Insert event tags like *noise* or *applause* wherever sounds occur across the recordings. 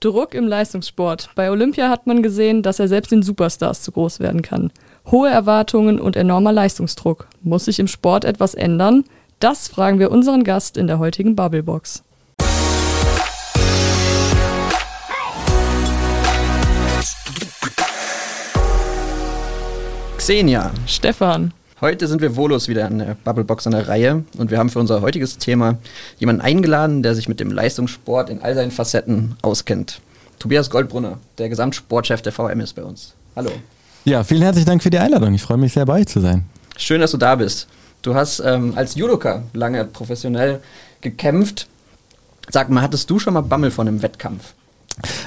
Druck im Leistungssport. Bei Olympia hat man gesehen, dass er selbst den Superstars zu groß werden kann. Hohe Erwartungen und enormer Leistungsdruck. Muss sich im Sport etwas ändern? Das fragen wir unseren Gast in der heutigen Bubblebox. Xenia. Stefan. Heute sind wir wohlos wieder an der Bubblebox an der Reihe und wir haben für unser heutiges Thema jemanden eingeladen, der sich mit dem Leistungssport in all seinen Facetten auskennt. Tobias Goldbrunner, der Gesamtsportchef der VM ist bei uns. Hallo. Ja, vielen herzlichen Dank für die Einladung. Ich freue mich sehr, bei euch zu sein. Schön, dass du da bist. Du hast ähm, als Judoka lange professionell gekämpft. Sag mal, hattest du schon mal Bammel von einem Wettkampf?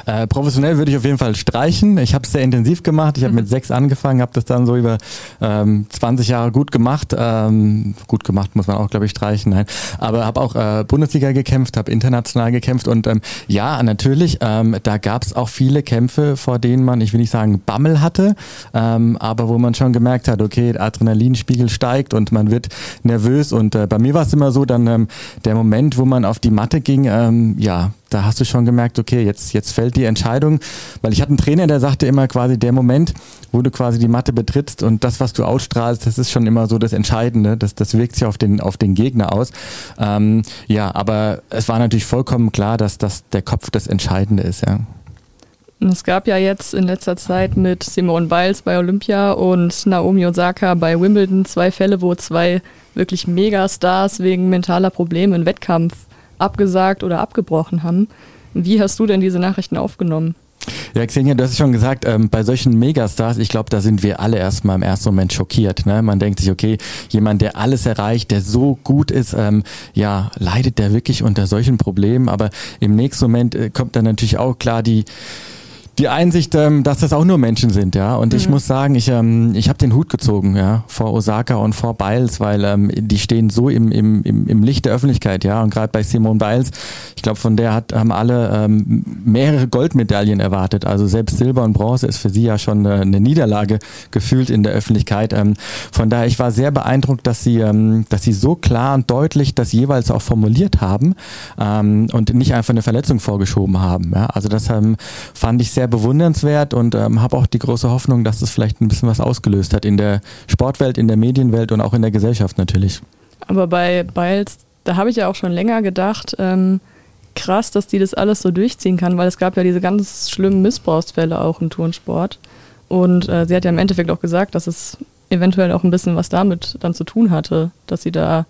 Äh, professionell würde ich auf jeden Fall streichen. Ich habe es sehr intensiv gemacht. Ich habe mhm. mit sechs angefangen, habe das dann so über ähm, 20 Jahre gut gemacht. Ähm, gut gemacht muss man auch, glaube ich, streichen. Nein, aber habe auch äh, Bundesliga gekämpft, habe international gekämpft und ähm, ja, natürlich, ähm, da gab es auch viele Kämpfe, vor denen man, ich will nicht sagen Bammel hatte, ähm, aber wo man schon gemerkt hat, okay, Adrenalinspiegel steigt und man wird nervös. Und äh, bei mir war es immer so, dann ähm, der Moment, wo man auf die Matte ging, ähm, ja, da hast du schon gemerkt, okay, jetzt, jetzt fällt die Entscheidung, weil ich hatte einen Trainer, der sagte immer quasi, der Moment, wo du quasi die Matte betrittst und das, was du ausstrahlst, das ist schon immer so das Entscheidende, das, das wirkt sich auf den, auf den Gegner aus. Ähm, ja, aber es war natürlich vollkommen klar, dass, dass der Kopf das Entscheidende ist, ja. Es gab ja jetzt in letzter Zeit mit Simone Biles bei Olympia und Naomi Osaka bei Wimbledon zwei Fälle, wo zwei wirklich Megastars wegen mentaler Probleme im Wettkampf abgesagt oder abgebrochen haben. Wie hast du denn diese Nachrichten aufgenommen? Ja, Xenia, du hast es schon gesagt, ähm, bei solchen Megastars, ich glaube, da sind wir alle erstmal im ersten Moment schockiert. Ne? Man denkt sich, okay, jemand, der alles erreicht, der so gut ist, ähm, ja, leidet der wirklich unter solchen Problemen. Aber im nächsten Moment äh, kommt dann natürlich auch klar die die Einsicht, ähm, dass das auch nur Menschen sind, ja. Und mhm. ich muss sagen, ich, ähm, ich habe den Hut gezogen, ja, vor Osaka und vor Biles, weil ähm, die stehen so im, im, im, im Licht der Öffentlichkeit, ja. Und gerade bei Simone Biles, ich glaube, von der hat, haben alle ähm, mehrere Goldmedaillen erwartet. Also selbst Silber und Bronze ist für sie ja schon eine, eine Niederlage gefühlt in der Öffentlichkeit. Ähm, von daher, ich war sehr beeindruckt, dass sie, ähm, dass sie so klar und deutlich das jeweils auch formuliert haben ähm, und nicht einfach eine Verletzung vorgeschoben haben. Ja. Also das ähm, fand ich sehr sehr bewundernswert und ähm, habe auch die große Hoffnung, dass das vielleicht ein bisschen was ausgelöst hat in der Sportwelt, in der Medienwelt und auch in der Gesellschaft natürlich. Aber bei Biles, da habe ich ja auch schon länger gedacht, ähm, krass, dass die das alles so durchziehen kann, weil es gab ja diese ganz schlimmen Missbrauchsfälle auch im Turnsport. Und äh, sie hat ja im Endeffekt auch gesagt, dass es eventuell auch ein bisschen was damit dann zu tun hatte, dass sie da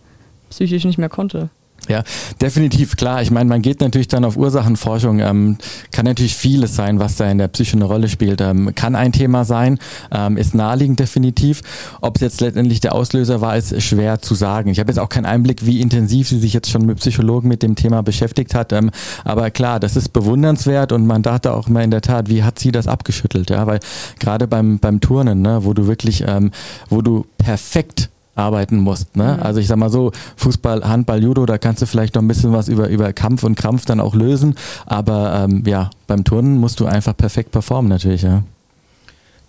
psychisch nicht mehr konnte. Ja, definitiv, klar. Ich meine, man geht natürlich dann auf Ursachenforschung. Ähm, kann natürlich vieles sein, was da in der Psyche eine Rolle spielt. Ähm, kann ein Thema sein, ähm, ist naheliegend definitiv. Ob es jetzt letztendlich der Auslöser war, ist schwer zu sagen. Ich habe jetzt auch keinen Einblick, wie intensiv sie sich jetzt schon mit Psychologen mit dem Thema beschäftigt hat. Ähm, aber klar, das ist bewundernswert und man dachte auch immer in der Tat, wie hat sie das abgeschüttelt? Ja, weil gerade beim, beim Turnen, ne, wo du wirklich, ähm, wo du perfekt arbeiten musst. Ne? Mhm. Also ich sag mal so, Fußball, Handball, Judo, da kannst du vielleicht noch ein bisschen was über, über Kampf und Krampf dann auch lösen. Aber ähm, ja, beim Turnen musst du einfach perfekt performen natürlich, ja.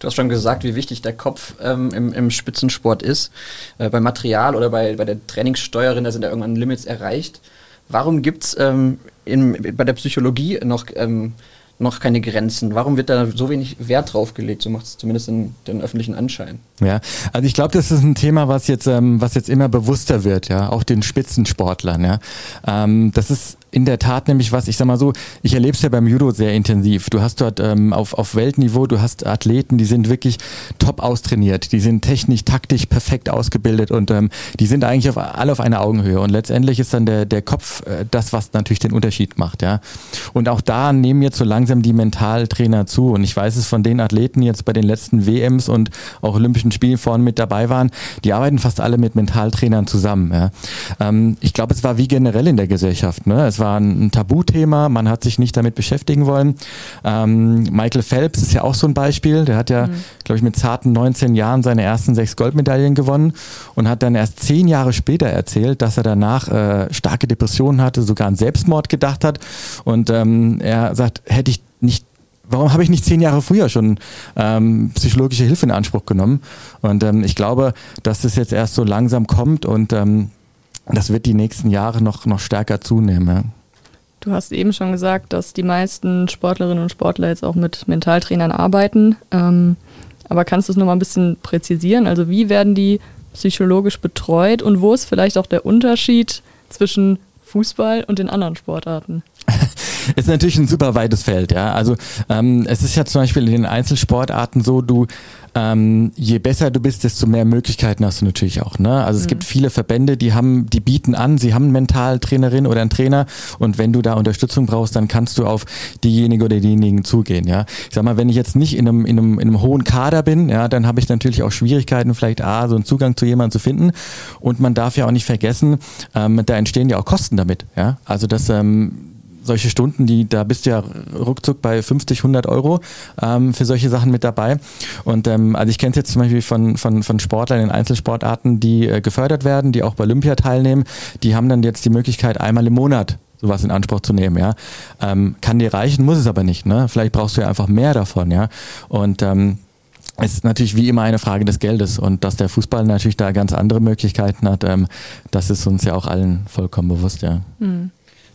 Du hast schon gesagt, wie wichtig der Kopf ähm, im, im, Spitzensport ist. Äh, beim Material oder bei, bei der Trainingssteuerin, da sind ja irgendwann Limits erreicht. Warum gibt es ähm, bei der Psychologie noch ähm, noch keine Grenzen? Warum wird da so wenig Wert drauf gelegt? So macht es zumindest in den öffentlichen Anschein. Ja, also ich glaube, das ist ein Thema, was jetzt, ähm, was jetzt immer bewusster wird, ja, auch den Spitzensportlern, ja. Ähm, das ist in der Tat nämlich was, ich sag mal so, ich erlebe es ja beim Judo sehr intensiv. Du hast dort ähm, auf, auf Weltniveau, du hast Athleten, die sind wirklich top austrainiert, die sind technisch, taktisch perfekt ausgebildet und ähm, die sind eigentlich auf, alle auf einer Augenhöhe. Und letztendlich ist dann der, der Kopf äh, das, was natürlich den Unterschied macht, ja. Und auch da nehmen jetzt so langsam die Mentaltrainer zu. Und ich weiß es von den Athleten, die jetzt bei den letzten WMs und auch Olympischen Spielen vorne mit dabei waren, die arbeiten fast alle mit Mentaltrainern zusammen. Ja. Ähm, ich glaube, es war wie generell in der Gesellschaft. Ne? Es war war ein Tabuthema, man hat sich nicht damit beschäftigen wollen. Ähm, Michael Phelps ist ja auch so ein Beispiel, der hat ja, mhm. glaube ich, mit zarten 19 Jahren seine ersten sechs Goldmedaillen gewonnen und hat dann erst zehn Jahre später erzählt, dass er danach äh, starke Depressionen hatte, sogar an Selbstmord gedacht hat. Und ähm, er sagt, hätte ich nicht warum habe ich nicht zehn Jahre früher schon ähm, psychologische Hilfe in Anspruch genommen? Und ähm, ich glaube, dass das jetzt erst so langsam kommt und ähm, das wird die nächsten Jahre noch, noch stärker zunehmen. Ja. Du hast eben schon gesagt, dass die meisten Sportlerinnen und Sportler jetzt auch mit Mentaltrainern arbeiten. Ähm, aber kannst du es nochmal ein bisschen präzisieren? Also wie werden die psychologisch betreut und wo ist vielleicht auch der Unterschied zwischen Fußball und den anderen Sportarten? *laughs* ist natürlich ein super weites Feld, ja. Also ähm, es ist ja zum Beispiel in den Einzelsportarten so, du ähm, je besser du bist, desto mehr Möglichkeiten hast du natürlich auch. Ne? Also es mhm. gibt viele Verbände, die haben, die bieten an, sie haben eine Mentaltrainerin oder einen Trainer und wenn du da Unterstützung brauchst, dann kannst du auf diejenige oder diejenigen zugehen. Ja, ich sag mal, wenn ich jetzt nicht in einem, in einem, in einem hohen Kader bin, ja, dann habe ich natürlich auch Schwierigkeiten, vielleicht a so einen Zugang zu jemandem zu finden und man darf ja auch nicht vergessen, ähm, da entstehen ja auch Kosten damit. Ja, also das ähm, solche Stunden, die da bist du ja ruckzuck bei 50, 100 Euro ähm, für solche Sachen mit dabei. Und ähm, also ich kenne es jetzt zum Beispiel von, von, von Sportlern in Einzelsportarten, die äh, gefördert werden, die auch bei Olympia teilnehmen. Die haben dann jetzt die Möglichkeit, einmal im Monat sowas in Anspruch zu nehmen, ja. Ähm, kann dir reichen, muss es aber nicht, ne? Vielleicht brauchst du ja einfach mehr davon, ja. Und ähm, es ist natürlich wie immer eine Frage des Geldes und dass der Fußball natürlich da ganz andere Möglichkeiten hat, ähm, das ist uns ja auch allen vollkommen bewusst, ja. Mhm.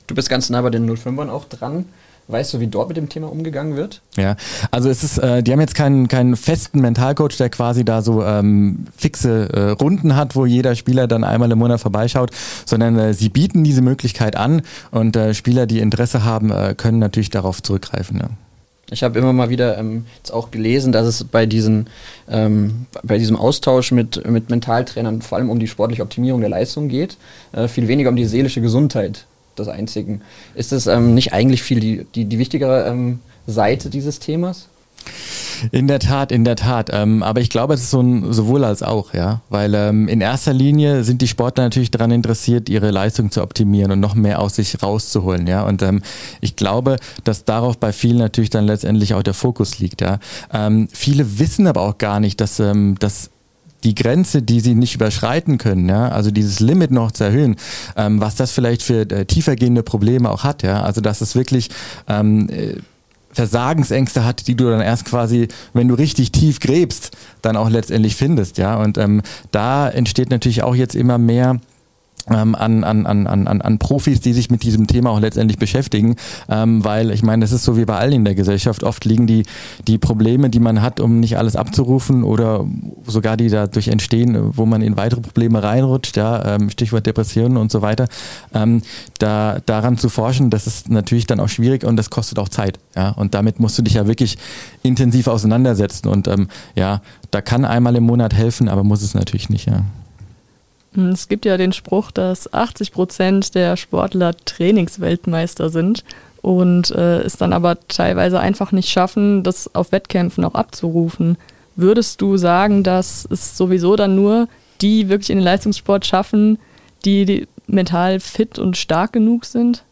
Du bist ganz nah bei den 05ern auch dran. Weißt du, wie dort mit dem Thema umgegangen wird? Ja, also es ist, äh, die haben jetzt keinen, keinen festen Mentalcoach, der quasi da so ähm, fixe äh, Runden hat, wo jeder Spieler dann einmal im Monat vorbeischaut, sondern äh, sie bieten diese Möglichkeit an und äh, Spieler, die Interesse haben, äh, können natürlich darauf zurückgreifen. Ja. Ich habe immer mal wieder ähm, jetzt auch gelesen, dass es bei, diesen, ähm, bei diesem Austausch mit, mit Mentaltrainern vor allem um die sportliche Optimierung der Leistung geht, äh, viel weniger um die seelische Gesundheit des Einzigen. Ist das ähm, nicht eigentlich viel die, die, die wichtigere ähm, Seite dieses Themas? In der Tat, in der Tat. Ähm, aber ich glaube, es ist so ein sowohl als auch, ja. Weil ähm, in erster Linie sind die Sportler natürlich daran interessiert, ihre Leistung zu optimieren und noch mehr aus sich rauszuholen, ja. Und ähm, ich glaube, dass darauf bei vielen natürlich dann letztendlich auch der Fokus liegt, ja. Ähm, viele wissen aber auch gar nicht, dass, ähm, dass die Grenze, die sie nicht überschreiten können, ja, also dieses Limit noch zu erhöhen, ähm, was das vielleicht für äh, tiefergehende Probleme auch hat, ja, also dass es wirklich ähm, äh, Versagensängste hat, die du dann erst quasi, wenn du richtig tief gräbst, dann auch letztendlich findest, ja, und ähm, da entsteht natürlich auch jetzt immer mehr an, an, an, an, an Profis, die sich mit diesem Thema auch letztendlich beschäftigen, ähm, weil ich meine, das ist so wie bei allen in der Gesellschaft. Oft liegen die, die Probleme, die man hat, um nicht alles abzurufen oder sogar die dadurch entstehen, wo man in weitere Probleme reinrutscht, ja, ähm, Stichwort Depressionen und so weiter, ähm, da, daran zu forschen, das ist natürlich dann auch schwierig und das kostet auch Zeit, ja, und damit musst du dich ja wirklich intensiv auseinandersetzen und ähm, ja, da kann einmal im Monat helfen, aber muss es natürlich nicht, ja. Hm, es gibt ja den Spruch, dass 80 Prozent der Sportler Trainingsweltmeister sind und äh, es dann aber teilweise einfach nicht schaffen, das auf Wettkämpfen auch abzurufen. Würdest du sagen, dass es sowieso dann nur die wirklich in den Leistungssport schaffen, die, die mental fit und stark genug sind?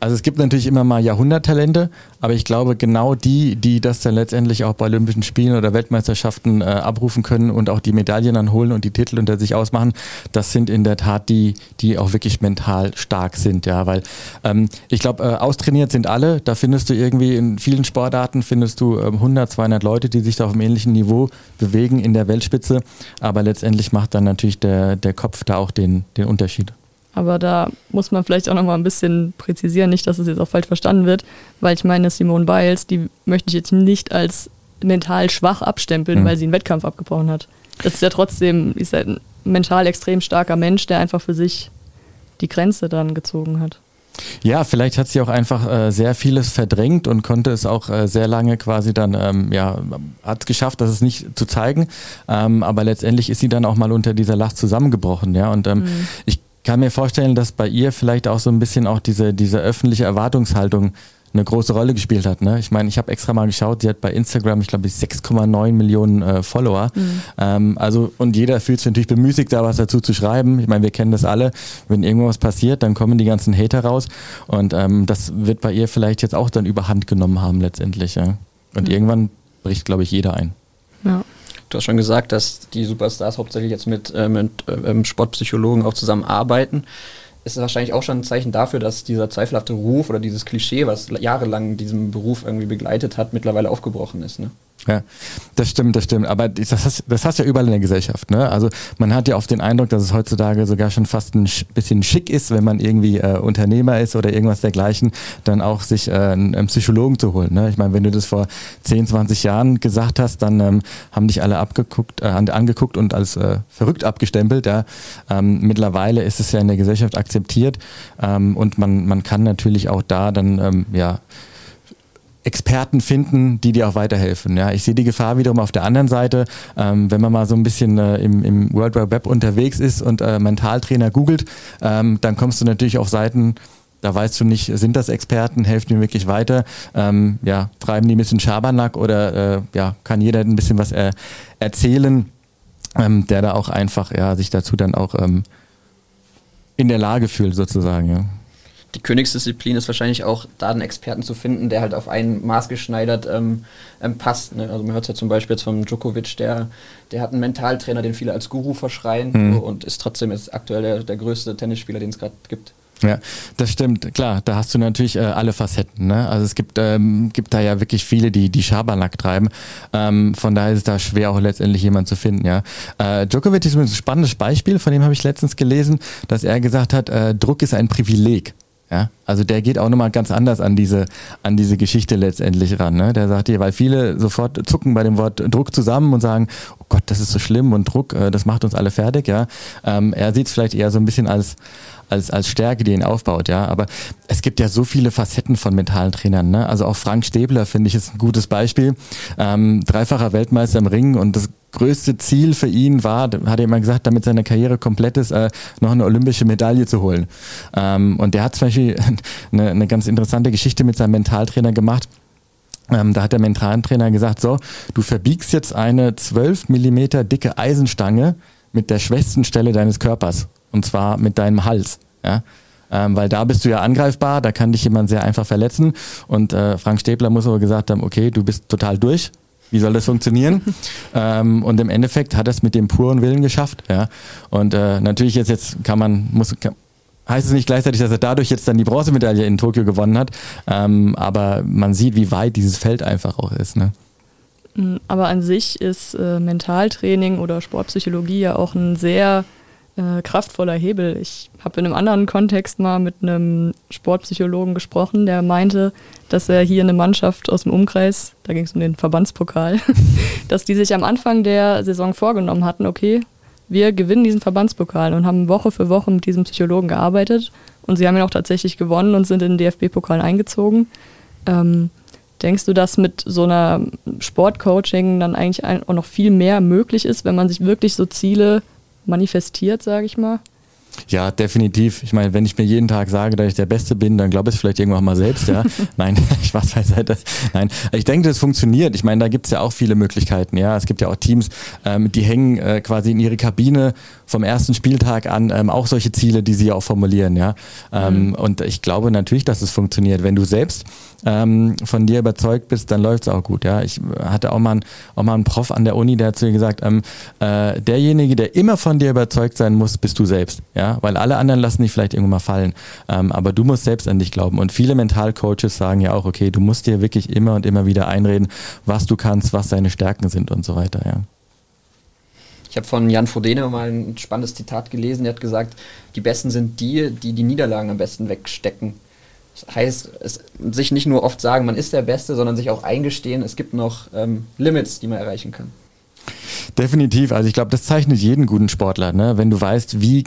Also es gibt natürlich immer mal Jahrhunderttalente, aber ich glaube genau die, die das dann letztendlich auch bei Olympischen Spielen oder Weltmeisterschaften äh, abrufen können und auch die Medaillen dann holen und die Titel unter sich ausmachen, das sind in der Tat die, die auch wirklich mental stark sind, ja, weil ähm, ich glaube, äh, austrainiert sind alle, da findest du irgendwie in vielen Sportarten findest du ähm, 100, 200 Leute, die sich da auf einem ähnlichen Niveau bewegen in der Weltspitze, aber letztendlich macht dann natürlich der, der Kopf da auch den, den Unterschied. Aber da muss man vielleicht auch nochmal ein bisschen präzisieren, nicht, dass es jetzt auch falsch verstanden wird, weil ich meine, Simone Biles, die möchte ich jetzt nicht als mental schwach abstempeln, mhm. weil sie einen Wettkampf abgebrochen hat. Das ist ja trotzdem, ist ja ein mental extrem starker Mensch, der einfach für sich die Grenze dann gezogen hat. Ja, vielleicht hat sie auch einfach äh, sehr vieles verdrängt und konnte es auch äh, sehr lange quasi dann, ähm, ja, hat es geschafft, das es nicht zu zeigen. Ähm, aber letztendlich ist sie dann auch mal unter dieser Last zusammengebrochen, ja. Und ähm, mhm. ich kann mir vorstellen, dass bei ihr vielleicht auch so ein bisschen auch diese, diese öffentliche Erwartungshaltung eine große Rolle gespielt hat. Ne? Ich meine, ich habe extra mal geschaut, sie hat bei Instagram, ich glaube, 6,9 Millionen äh, Follower. Mhm. Ähm, also, und jeder fühlt sich natürlich bemüßigt, da was dazu zu schreiben. Ich meine, wir kennen das alle. Wenn irgendwas passiert, dann kommen die ganzen Hater raus. Und ähm, das wird bei ihr vielleicht jetzt auch dann überhand genommen haben letztendlich. Ja? Und mhm. irgendwann bricht, glaube ich, jeder ein. Ja. Du hast schon gesagt, dass die Superstars hauptsächlich jetzt mit, äh, mit äh, Sportpsychologen auch zusammenarbeiten. ist wahrscheinlich auch schon ein Zeichen dafür, dass dieser zweifelhafte Ruf oder dieses Klischee, was jahrelang diesen Beruf irgendwie begleitet hat, mittlerweile aufgebrochen ist. Ne? Ja, das stimmt, das stimmt. Aber das hast, das hast ja überall in der Gesellschaft. Ne? Also man hat ja oft den Eindruck, dass es heutzutage sogar schon fast ein bisschen schick ist, wenn man irgendwie äh, Unternehmer ist oder irgendwas dergleichen, dann auch sich äh, einen, einen, Psychologen zu holen. Ne? Ich meine, wenn du das vor 10, 20 Jahren gesagt hast, dann ähm, haben dich alle abgeguckt, äh, angeguckt und als äh, verrückt abgestempelt. Ja? Ähm, mittlerweile ist es ja in der Gesellschaft akzeptiert ähm, und man, man kann natürlich auch da dann ähm, ja Experten finden, die dir auch weiterhelfen. Ja, ich sehe die Gefahr wiederum auf der anderen Seite, ähm, wenn man mal so ein bisschen äh, im, im World Wide Web unterwegs ist und äh, Mentaltrainer googelt, ähm, dann kommst du natürlich auf Seiten, da weißt du nicht, sind das Experten, helfen die wirklich weiter, ähm, ja, treiben die ein bisschen Schabernack oder äh, ja, kann jeder ein bisschen was äh, erzählen, ähm, der da auch einfach ja, sich dazu dann auch ähm, in der Lage fühlt sozusagen. Ja die Königsdisziplin ist wahrscheinlich auch, da einen Experten zu finden, der halt auf einen Maß geschneidert ähm, ähm, passt. Ne? Also man hört es ja zum Beispiel jetzt vom Djokovic, der, der hat einen Mentaltrainer, den viele als Guru verschreien mhm. und ist trotzdem jetzt aktuell der, der größte Tennisspieler, den es gerade gibt. Ja, das stimmt. Klar, da hast du natürlich äh, alle Facetten. Ne? Also es gibt, ähm, gibt da ja wirklich viele, die die Schabernack treiben. Ähm, von daher ist es da schwer auch letztendlich jemand zu finden. Ja, äh, Djokovic ist ein spannendes Beispiel. Von dem habe ich letztens gelesen, dass er gesagt hat, äh, Druck ist ein Privileg. Ja, also der geht auch nochmal ganz anders an diese, an diese Geschichte letztendlich ran. Ne? Der sagt hier, weil viele sofort zucken bei dem Wort Druck zusammen und sagen, oh Gott, das ist so schlimm und Druck, äh, das macht uns alle fertig. Ja, ähm, er sieht es vielleicht eher so ein bisschen als als, als Stärke, die ihn aufbaut, ja. Aber es gibt ja so viele Facetten von mentalen Trainern, ne? Also auch Frank Stäbler, finde ich, ist ein gutes Beispiel. Ähm, dreifacher Weltmeister im Ring und das größte Ziel für ihn war, hat er immer gesagt, damit seine Karriere komplett ist, äh, noch eine olympische Medaille zu holen. Ähm, und der hat zum Beispiel *laughs* eine, eine ganz interessante Geschichte mit seinem Mentaltrainer gemacht. Ähm, da hat der Mentaltrainer gesagt, so, du verbiegst jetzt eine 12 Millimeter dicke Eisenstange mit der schwächsten Stelle deines Körpers. Und zwar mit deinem Hals. Ja? Ähm, weil da bist du ja angreifbar, da kann dich jemand sehr einfach verletzen. Und äh, Frank Stäbler muss aber gesagt haben, okay, du bist total durch, wie soll das funktionieren? *laughs* ähm, und im Endeffekt hat er es mit dem puren Willen geschafft. Ja? Und äh, natürlich jetzt, jetzt kann man, muss, kann, heißt es nicht gleichzeitig, dass er dadurch jetzt dann die Bronzemedaille in Tokio gewonnen hat. Ähm, aber man sieht, wie weit dieses Feld einfach auch ist. Ne? Mm, aber an sich ist äh, Mentaltraining oder Sportpsychologie ja auch ein sehr äh, kraftvoller Hebel. Ich habe in einem anderen Kontext mal mit einem Sportpsychologen gesprochen, der meinte, dass er hier eine Mannschaft aus dem Umkreis, da ging es um den Verbandspokal, *laughs* dass die sich am Anfang der Saison vorgenommen hatten, okay, wir gewinnen diesen Verbandspokal und haben Woche für Woche mit diesem Psychologen gearbeitet und sie haben ihn auch tatsächlich gewonnen und sind in den DFB-Pokal eingezogen. Ähm, denkst du, dass mit so einer Sportcoaching dann eigentlich auch noch viel mehr möglich ist, wenn man sich wirklich so Ziele manifestiert, sage ich mal. Ja, definitiv. Ich meine, wenn ich mir jeden Tag sage, dass ich der Beste bin, dann glaube ich es vielleicht irgendwann mal selbst, ja. *laughs* Nein, *laughs* ich weiß beiseite. Nein, ich denke, das funktioniert. Ich meine, da gibt es ja auch viele Möglichkeiten, ja. Es gibt ja auch Teams, ähm, die hängen äh, quasi in ihre Kabine vom ersten Spieltag an ähm, auch solche Ziele, die sie auch formulieren, ja. Ähm, mhm. Und ich glaube natürlich, dass es funktioniert. Wenn du selbst ähm, von dir überzeugt bist, dann läuft es auch gut, ja. Ich hatte auch mal, einen, auch mal einen Prof an der Uni, der hat zu mir gesagt, ähm, äh, derjenige, der immer von dir überzeugt sein muss, bist du selbst, ja. Weil alle anderen lassen dich vielleicht irgendwann mal fallen. Ähm, aber du musst selbst an dich glauben. Und viele Mentalcoaches sagen ja auch, okay, du musst dir wirklich immer und immer wieder einreden, was du kannst, was deine Stärken sind und so weiter, ja. Ich habe von Jan Frodeno mal ein spannendes Zitat gelesen. Er hat gesagt, die Besten sind die, die die Niederlagen am besten wegstecken. Das heißt, es, sich nicht nur oft sagen, man ist der Beste, sondern sich auch eingestehen, es gibt noch ähm, Limits, die man erreichen kann. Definitiv. Also ich glaube, das zeichnet jeden guten Sportler. Ne? Wenn du weißt, wie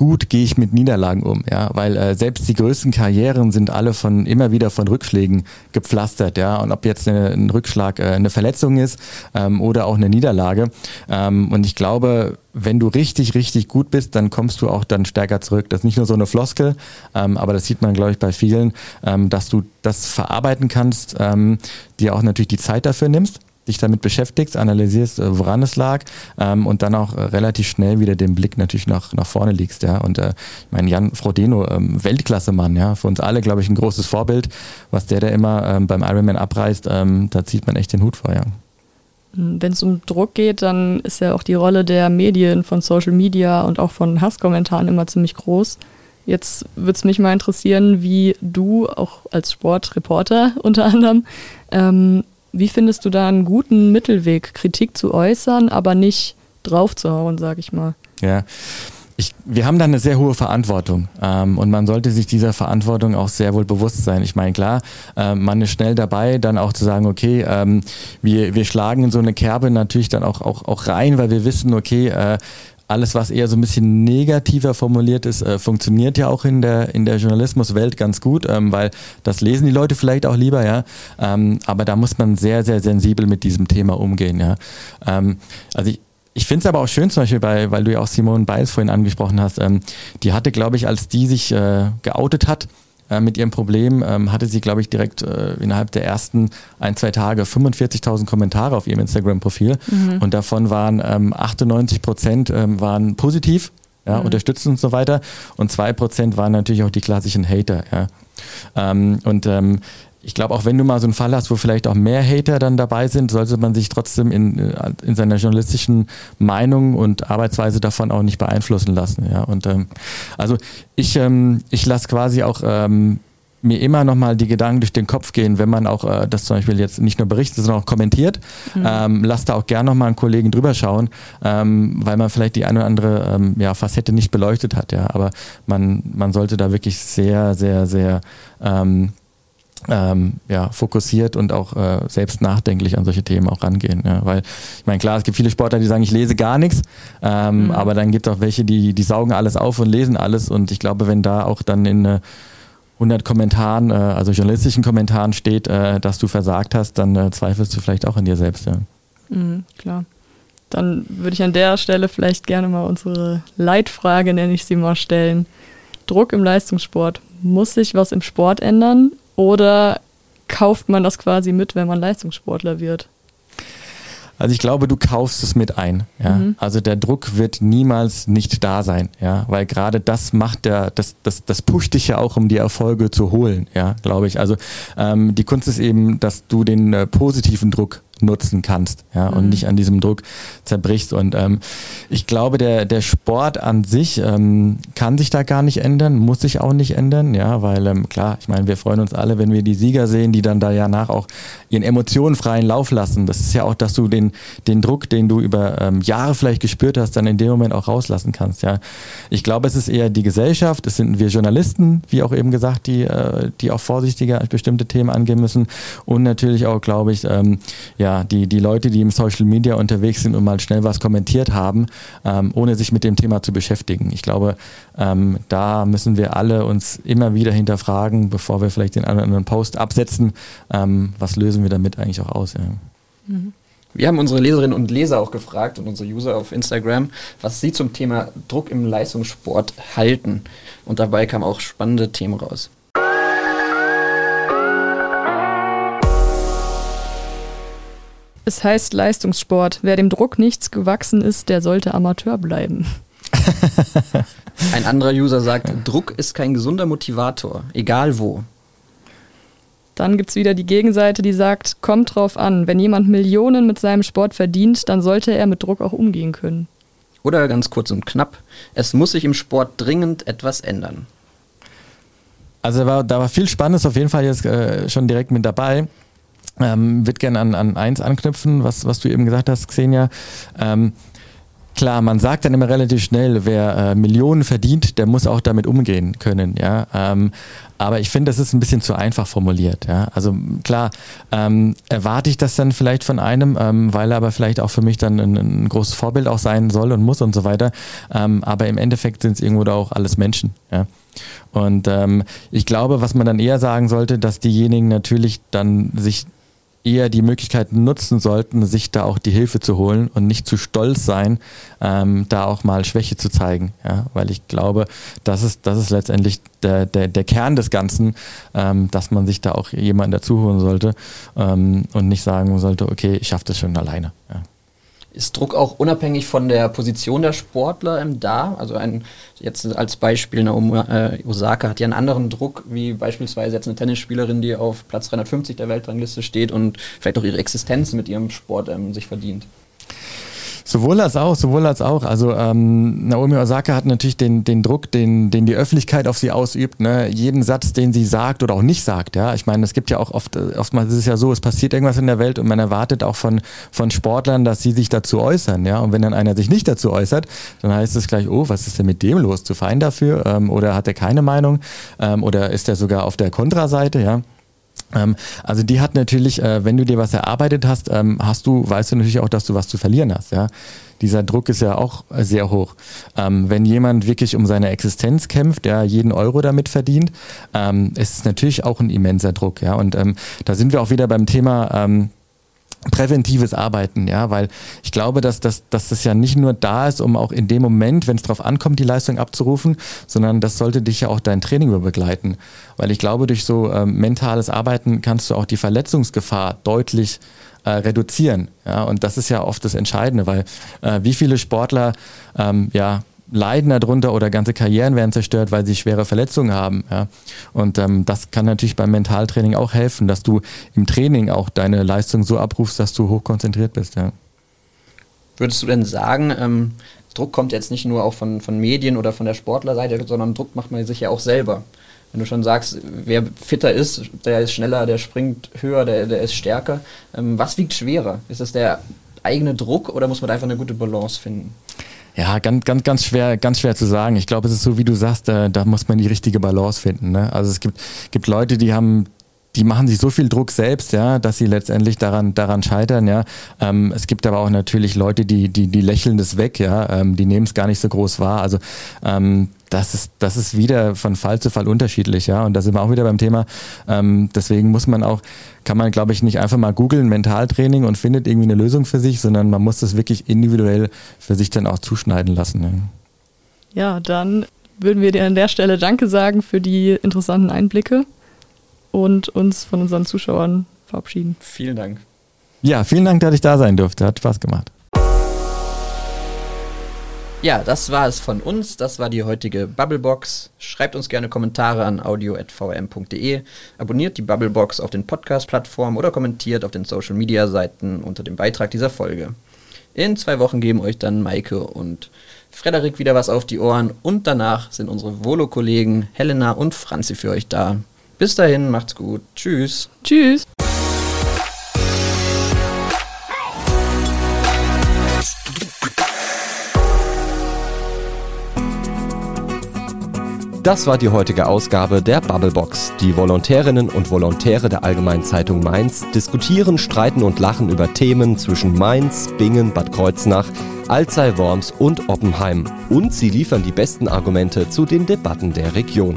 gut gehe ich mit Niederlagen um, ja, weil äh, selbst die größten Karrieren sind alle von immer wieder von Rückschlägen gepflastert, ja, und ob jetzt eine, ein Rückschlag äh, eine Verletzung ist ähm, oder auch eine Niederlage ähm, und ich glaube, wenn du richtig, richtig gut bist, dann kommst du auch dann stärker zurück. Das ist nicht nur so eine Floskel, ähm, aber das sieht man, glaube ich, bei vielen, ähm, dass du das verarbeiten kannst, ähm, dir auch natürlich die Zeit dafür nimmst dich damit beschäftigst, analysierst, äh, woran es lag ähm, und dann auch äh, relativ schnell wieder den Blick natürlich nach, nach vorne legst. Ja. Und äh, ich meine, Jan Frodeno, ähm, Weltklasse-Mann, ja, für uns alle, glaube ich, ein großes Vorbild, was der da immer ähm, beim Ironman abreißt, ähm, da zieht man echt den Hut vor, ja. Wenn es um Druck geht, dann ist ja auch die Rolle der Medien, von Social Media und auch von Hasskommentaren immer ziemlich groß. Jetzt würde es mich mal interessieren, wie du, auch als Sportreporter *laughs* unter anderem, ähm, wie findest du da einen guten Mittelweg, Kritik zu äußern, aber nicht draufzuhauen, sag ich mal? Ja. Ich, wir haben da eine sehr hohe Verantwortung ähm, und man sollte sich dieser Verantwortung auch sehr wohl bewusst sein. Ich meine, klar, äh, man ist schnell dabei, dann auch zu sagen, okay, ähm, wir, wir schlagen in so eine Kerbe natürlich dann auch, auch, auch rein, weil wir wissen, okay, äh, alles, was eher so ein bisschen negativer formuliert ist, äh, funktioniert ja auch in der, in der Journalismuswelt ganz gut, ähm, weil das lesen die Leute vielleicht auch lieber, ja. Ähm, aber da muss man sehr, sehr sensibel mit diesem Thema umgehen, ja. Ähm, also ich, ich finde es aber auch schön, zum Beispiel, bei, weil du ja auch Simone Biles vorhin angesprochen hast, ähm, die hatte, glaube ich, als die sich äh, geoutet hat, äh, mit ihrem Problem, ähm, hatte sie, glaube ich, direkt äh, innerhalb der ersten ein, zwei Tage 45.000 Kommentare auf ihrem Instagram-Profil. Mhm. Und davon waren ähm, 98 Prozent ähm, waren positiv, ja, mhm. unterstützen und so weiter. Und zwei Prozent waren natürlich auch die klassischen Hater. Ja. Ähm, und ähm, ich glaube, auch wenn du mal so einen Fall hast, wo vielleicht auch mehr Hater dann dabei sind, sollte man sich trotzdem in, äh, in seiner journalistischen Meinung und Arbeitsweise davon auch nicht beeinflussen lassen. Ja? Und ähm, also ich, ähm, ich lasse quasi auch ähm, mir immer nochmal die Gedanken durch den Kopf gehen, wenn man auch äh, das zum Beispiel jetzt nicht nur berichtet, sondern auch kommentiert. Mhm. Ähm, lasst da auch gerne nochmal einen Kollegen drüber schauen, ähm, weil man vielleicht die eine oder andere ähm, ja, Facette nicht beleuchtet hat. Ja, aber man, man sollte da wirklich sehr, sehr, sehr ähm, ähm, ja, fokussiert und auch äh, selbst nachdenklich an solche Themen auch rangehen. Ja, weil ich meine, klar, es gibt viele Sportler, die sagen, ich lese gar nichts, ähm, mhm. aber dann gibt es auch welche, die, die saugen alles auf und lesen alles und ich glaube, wenn da auch dann in äh, 100 Kommentaren, äh, also journalistischen Kommentaren steht, äh, dass du versagt hast, dann äh, zweifelst du vielleicht auch in dir selbst. Ja. Mhm, klar. Dann würde ich an der Stelle vielleicht gerne mal unsere Leitfrage, nenne ich sie mal, stellen. Druck im Leistungssport. Muss sich was im Sport ändern oder kauft man das quasi mit, wenn man Leistungssportler wird? Also ich glaube, du kaufst es mit ein. Ja? Mhm. Also der Druck wird niemals nicht da sein, ja, weil gerade das macht der, das, das, das pusht dich ja auch, um die Erfolge zu holen, ja, glaube ich. Also ähm, die Kunst ist eben, dass du den äh, positiven Druck nutzen kannst, ja, mhm. und nicht an diesem Druck zerbrichst. Und ähm, ich glaube, der, der Sport an sich ähm, kann sich da gar nicht ändern, muss sich auch nicht ändern, ja, weil ähm, klar, ich meine, wir freuen uns alle, wenn wir die Sieger sehen, die dann da ja nach auch ihren Emotionen freien Lauf lassen. Das ist ja auch, dass du den, den Druck, den du über ähm, Jahre vielleicht gespürt hast, dann in dem Moment auch rauslassen kannst, ja. Ich glaube, es ist eher die Gesellschaft, es sind wir Journalisten, wie auch eben gesagt, die, äh, die auch vorsichtiger bestimmte Themen angehen müssen und natürlich auch, glaube ich, ähm, ja, ja, die, die Leute, die im Social Media unterwegs sind und mal schnell was kommentiert haben, ähm, ohne sich mit dem Thema zu beschäftigen. Ich glaube, ähm, da müssen wir alle uns immer wieder hinterfragen, bevor wir vielleicht den anderen Post absetzen, ähm, was lösen wir damit eigentlich auch aus. Ja. Mhm. Wir haben unsere Leserinnen und Leser auch gefragt und unsere User auf Instagram, was sie zum Thema Druck im Leistungssport halten. Und dabei kamen auch spannende Themen raus. Es heißt Leistungssport. Wer dem Druck nichts gewachsen ist, der sollte Amateur bleiben. *laughs* Ein anderer User sagt, Druck ist kein gesunder Motivator, egal wo. Dann gibt es wieder die Gegenseite, die sagt, kommt drauf an, wenn jemand Millionen mit seinem Sport verdient, dann sollte er mit Druck auch umgehen können. Oder ganz kurz und knapp, es muss sich im Sport dringend etwas ändern. Also da war, da war viel Spannendes auf jeden Fall jetzt äh, schon direkt mit dabei. Ähm, würde gerne an, an eins anknüpfen, was, was du eben gesagt hast, Xenia. Ähm, klar, man sagt dann immer relativ schnell, wer äh, Millionen verdient, der muss auch damit umgehen können, ja. Ähm, aber ich finde, das ist ein bisschen zu einfach formuliert, ja. Also klar, ähm, erwarte ich das dann vielleicht von einem, ähm, weil er aber vielleicht auch für mich dann ein, ein, großes Vorbild auch sein soll und muss und so weiter. Ähm, aber im Endeffekt sind es irgendwo da auch alles Menschen, ja. Und ähm, ich glaube, was man dann eher sagen sollte, dass diejenigen natürlich dann sich eher die Möglichkeit nutzen sollten, sich da auch die Hilfe zu holen und nicht zu stolz sein, ähm, da auch mal Schwäche zu zeigen. Ja? Weil ich glaube, das ist, das ist letztendlich der, der, der Kern des Ganzen, ähm, dass man sich da auch jemanden dazu holen sollte ähm, und nicht sagen sollte, okay, ich schaffe das schon alleine. Ja. Ist Druck auch unabhängig von der Position der Sportler ähm, da? Also ein, jetzt als Beispiel, Naomi äh, Osaka hat ja einen anderen Druck, wie beispielsweise jetzt eine Tennisspielerin, die auf Platz 350 der Weltrangliste steht und vielleicht auch ihre Existenz mit ihrem Sport ähm, sich verdient. Sowohl als auch, sowohl als auch. Also ähm, Naomi Osaka hat natürlich den, den Druck, den, den die Öffentlichkeit auf sie ausübt. Ne? Jeden Satz, den sie sagt oder auch nicht sagt. Ja, ich meine, es gibt ja auch oft, äh, oftmals ist es ja so, es passiert irgendwas in der Welt und man erwartet auch von von Sportlern, dass sie sich dazu äußern. Ja, und wenn dann einer sich nicht dazu äußert, dann heißt es gleich, oh, was ist denn mit dem los? Zu fein dafür? Ähm, oder hat er keine Meinung? Ähm, oder ist er sogar auf der Kontraseite? Ja. Ähm, also die hat natürlich, äh, wenn du dir was erarbeitet hast, ähm, hast du, weißt du natürlich auch, dass du was zu verlieren hast, ja. Dieser Druck ist ja auch sehr hoch. Ähm, wenn jemand wirklich um seine Existenz kämpft, der jeden Euro damit verdient, ist es natürlich auch ein immenser Druck, ja. Und da sind wir auch wieder beim Thema, präventives Arbeiten, ja, weil ich glaube, dass, dass, dass das ja nicht nur da ist, um auch in dem Moment, wenn es darauf ankommt, die Leistung abzurufen, sondern das sollte dich ja auch dein Training begleiten. Weil ich glaube, durch so ähm, mentales Arbeiten kannst du auch die Verletzungsgefahr deutlich äh, reduzieren. Ja, und das ist ja oft das Entscheidende, weil äh, wie viele Sportler ähm, ja leiden darunter oder ganze Karrieren werden zerstört, weil sie schwere Verletzungen haben. Ja. Und ähm, das kann natürlich beim Mentaltraining auch helfen, dass du im Training auch deine Leistung so abrufst, dass du hochkonzentriert bist. Ja. Würdest du denn sagen, ähm, Druck kommt jetzt nicht nur auch von, von Medien oder von der Sportlerseite, sondern Druck macht man sich ja auch selber. Wenn du schon sagst, wer fitter ist, der ist schneller, der springt höher, der, der ist stärker. Ähm, was wiegt schwerer? Ist es der eigene Druck oder muss man einfach eine gute Balance finden? Ja, ganz, ganz, ganz schwer, ganz schwer zu sagen. Ich glaube, es ist so, wie du sagst, da, da muss man die richtige Balance finden. Ne? Also es gibt, gibt Leute, die haben die machen sich so viel Druck selbst, ja, dass sie letztendlich daran, daran scheitern, ja. Ähm, es gibt aber auch natürlich Leute, die, die, die lächeln das weg, ja, ähm, die nehmen es gar nicht so groß wahr. Also ähm, das ist, das ist wieder von Fall zu Fall unterschiedlich, ja. Und da sind wir auch wieder beim Thema. Ähm, deswegen muss man auch, kann man, glaube ich, nicht einfach mal googeln, Mentaltraining und findet irgendwie eine Lösung für sich, sondern man muss das wirklich individuell für sich dann auch zuschneiden lassen. Ja, ja dann würden wir dir an der Stelle Danke sagen für die interessanten Einblicke und uns von unseren Zuschauern verabschieden. Vielen Dank. Ja, vielen Dank, dass ich da sein durfte. Hat Spaß gemacht. Ja, das war es von uns. Das war die heutige Bubblebox. Schreibt uns gerne Kommentare an audio.vm.de. Abonniert die Bubblebox auf den Podcast-Plattformen oder kommentiert auf den Social-Media-Seiten unter dem Beitrag dieser Folge. In zwei Wochen geben euch dann Maike und Frederik wieder was auf die Ohren und danach sind unsere Volo-Kollegen Helena und Franzi für euch da. Bis dahin, macht's gut. Tschüss. Tschüss. Das war die heutige Ausgabe der Bubblebox. Die Volontärinnen und Volontäre der Allgemeinen Zeitung Mainz diskutieren, streiten und lachen über Themen zwischen Mainz, Bingen, Bad Kreuznach, Alzey, Worms und Oppenheim. Und sie liefern die besten Argumente zu den Debatten der Region.